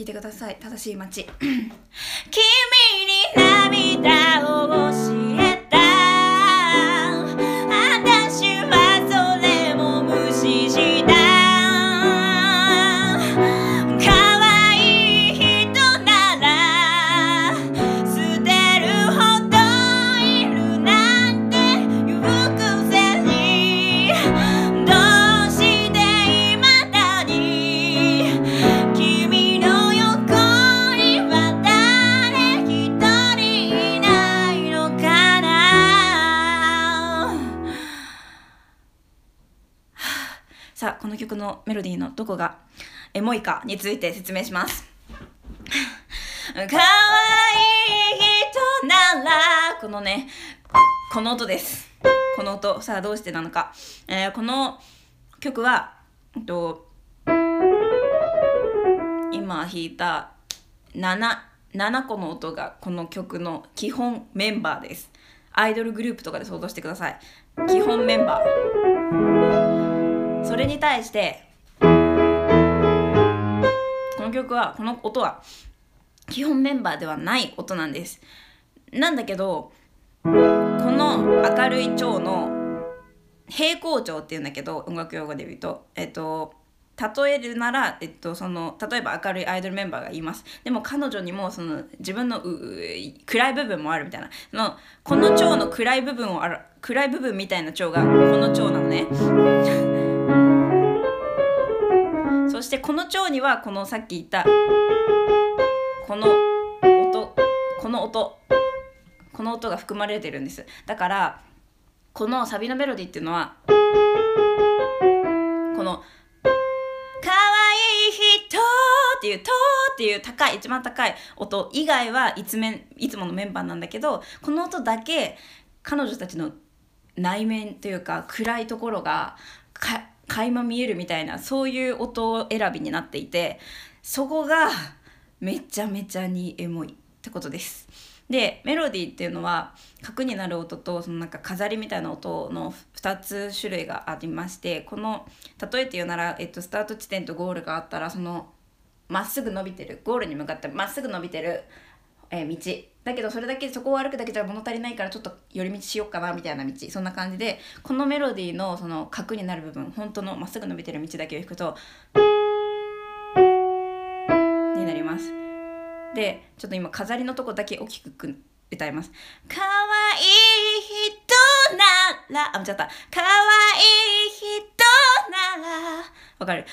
聞いてください。正しい街。君さあこの曲のメロディーのどこがエモいかについて説明します。可愛い人ならこのねこの音です。この音さあどうしてなのか、えーこの曲はえっと今弾いた 7, 7個の音がこの曲の基本メンバーです。アイドルグループとかで想像してください。基本メンバー。それに対してこの曲はこの音は基本メンバーではない音なんです。なんだけどこの明るい調の平行調っていうんだけど音楽用語で言うとえっと例えるなら、えっと、その例えば明るいアイドルメンバーがいます。でも彼女にもその自分の暗い部分もあるみたいな。のこの蝶の暗い部分をあら暗い部分みたいな蝶がこの蝶なのね。してこの蝶にはこのさっき言ったこの音この音この音が含まれてるんです。だからこのサビのメロディーっていうのはこの「かわいい人」っていう「と」っていう高い一番高い音以外はいつめいつものメンバーなんだけどこの音だけ彼女たちの内面というか暗いところがか垣間見えるみたいなそういう音選びになっていてそこがめちゃめちゃにエモいってことです。でメロディーっていうのは核になる音とそのなんか飾りみたいな音の2つ種類がありましてこの例えて言うなら、えっと、スタート地点とゴールがあったらそのまっすぐ伸びてるゴールに向かってまっすぐ伸びてる、え道。だけどそれだけそこを歩くだけじゃ物足りないからちょっと寄り道しようかなみたいな道。そんな感じでこのメロディーのその核になる部分本当のまっすぐ伸びてる道だけを弾くとになります。でちょっと今飾りのとこだけ大きく歌います可愛いい人ならあ間違った可愛いい人ならわかる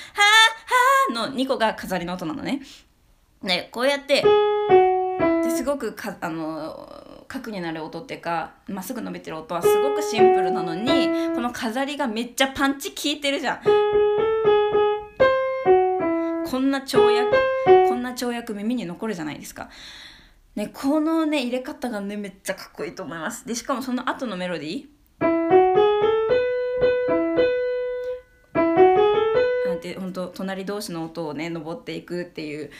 ははの2個が飾りの音なのね。でこうやってですごくかあの核になる音っていうかまっすぐ伸びてる音はすごくシンプルなのにこの飾りがめっちゃパンチ効いてるじゃんこんな跳躍こんな跳躍耳に残るじゃないですか。ね、このね入れ方がねめっちゃかっこいいと思います。でしかもその後のメロディーなんて本当隣同士の音をね登っていくっていう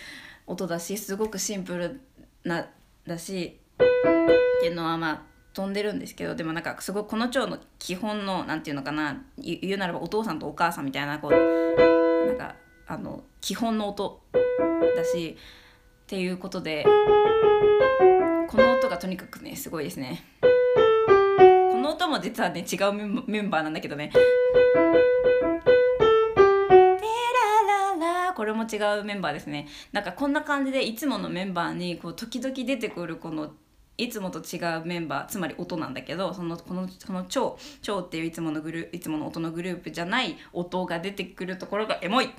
音だしすごくシンプルなだしっていうのはまあ飛んでるんですけどでもなんかすごいこの蝶の基本のなんていうのかな言うならばお父さんとお母さんみたいなこうなんかあの基本の音だしっていうことでこの音がとにかくねすごいですね。この音も実はね違うメンバーなんだけどね「」これも違うメンバーですねなんかこんな感じでいつものメンバーにこう時々出てくるこのいつもと違うメンバーつまり音なんだけどそのこのその超超っていういつものグルいつもの音のグループじゃない音が出てくるところがエモい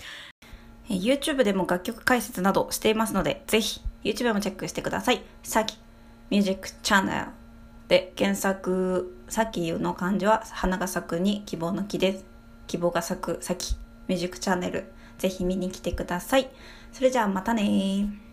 YouTube でも楽曲解説などしていますので、ぜひ YouTube もチェックしてください。さっきミュージックチャンネルで検索、さきの漢字は花が咲くに希望の木です。希望が咲くさきミュージックチャンネル。ぜひ見に来てください。それじゃあまたね。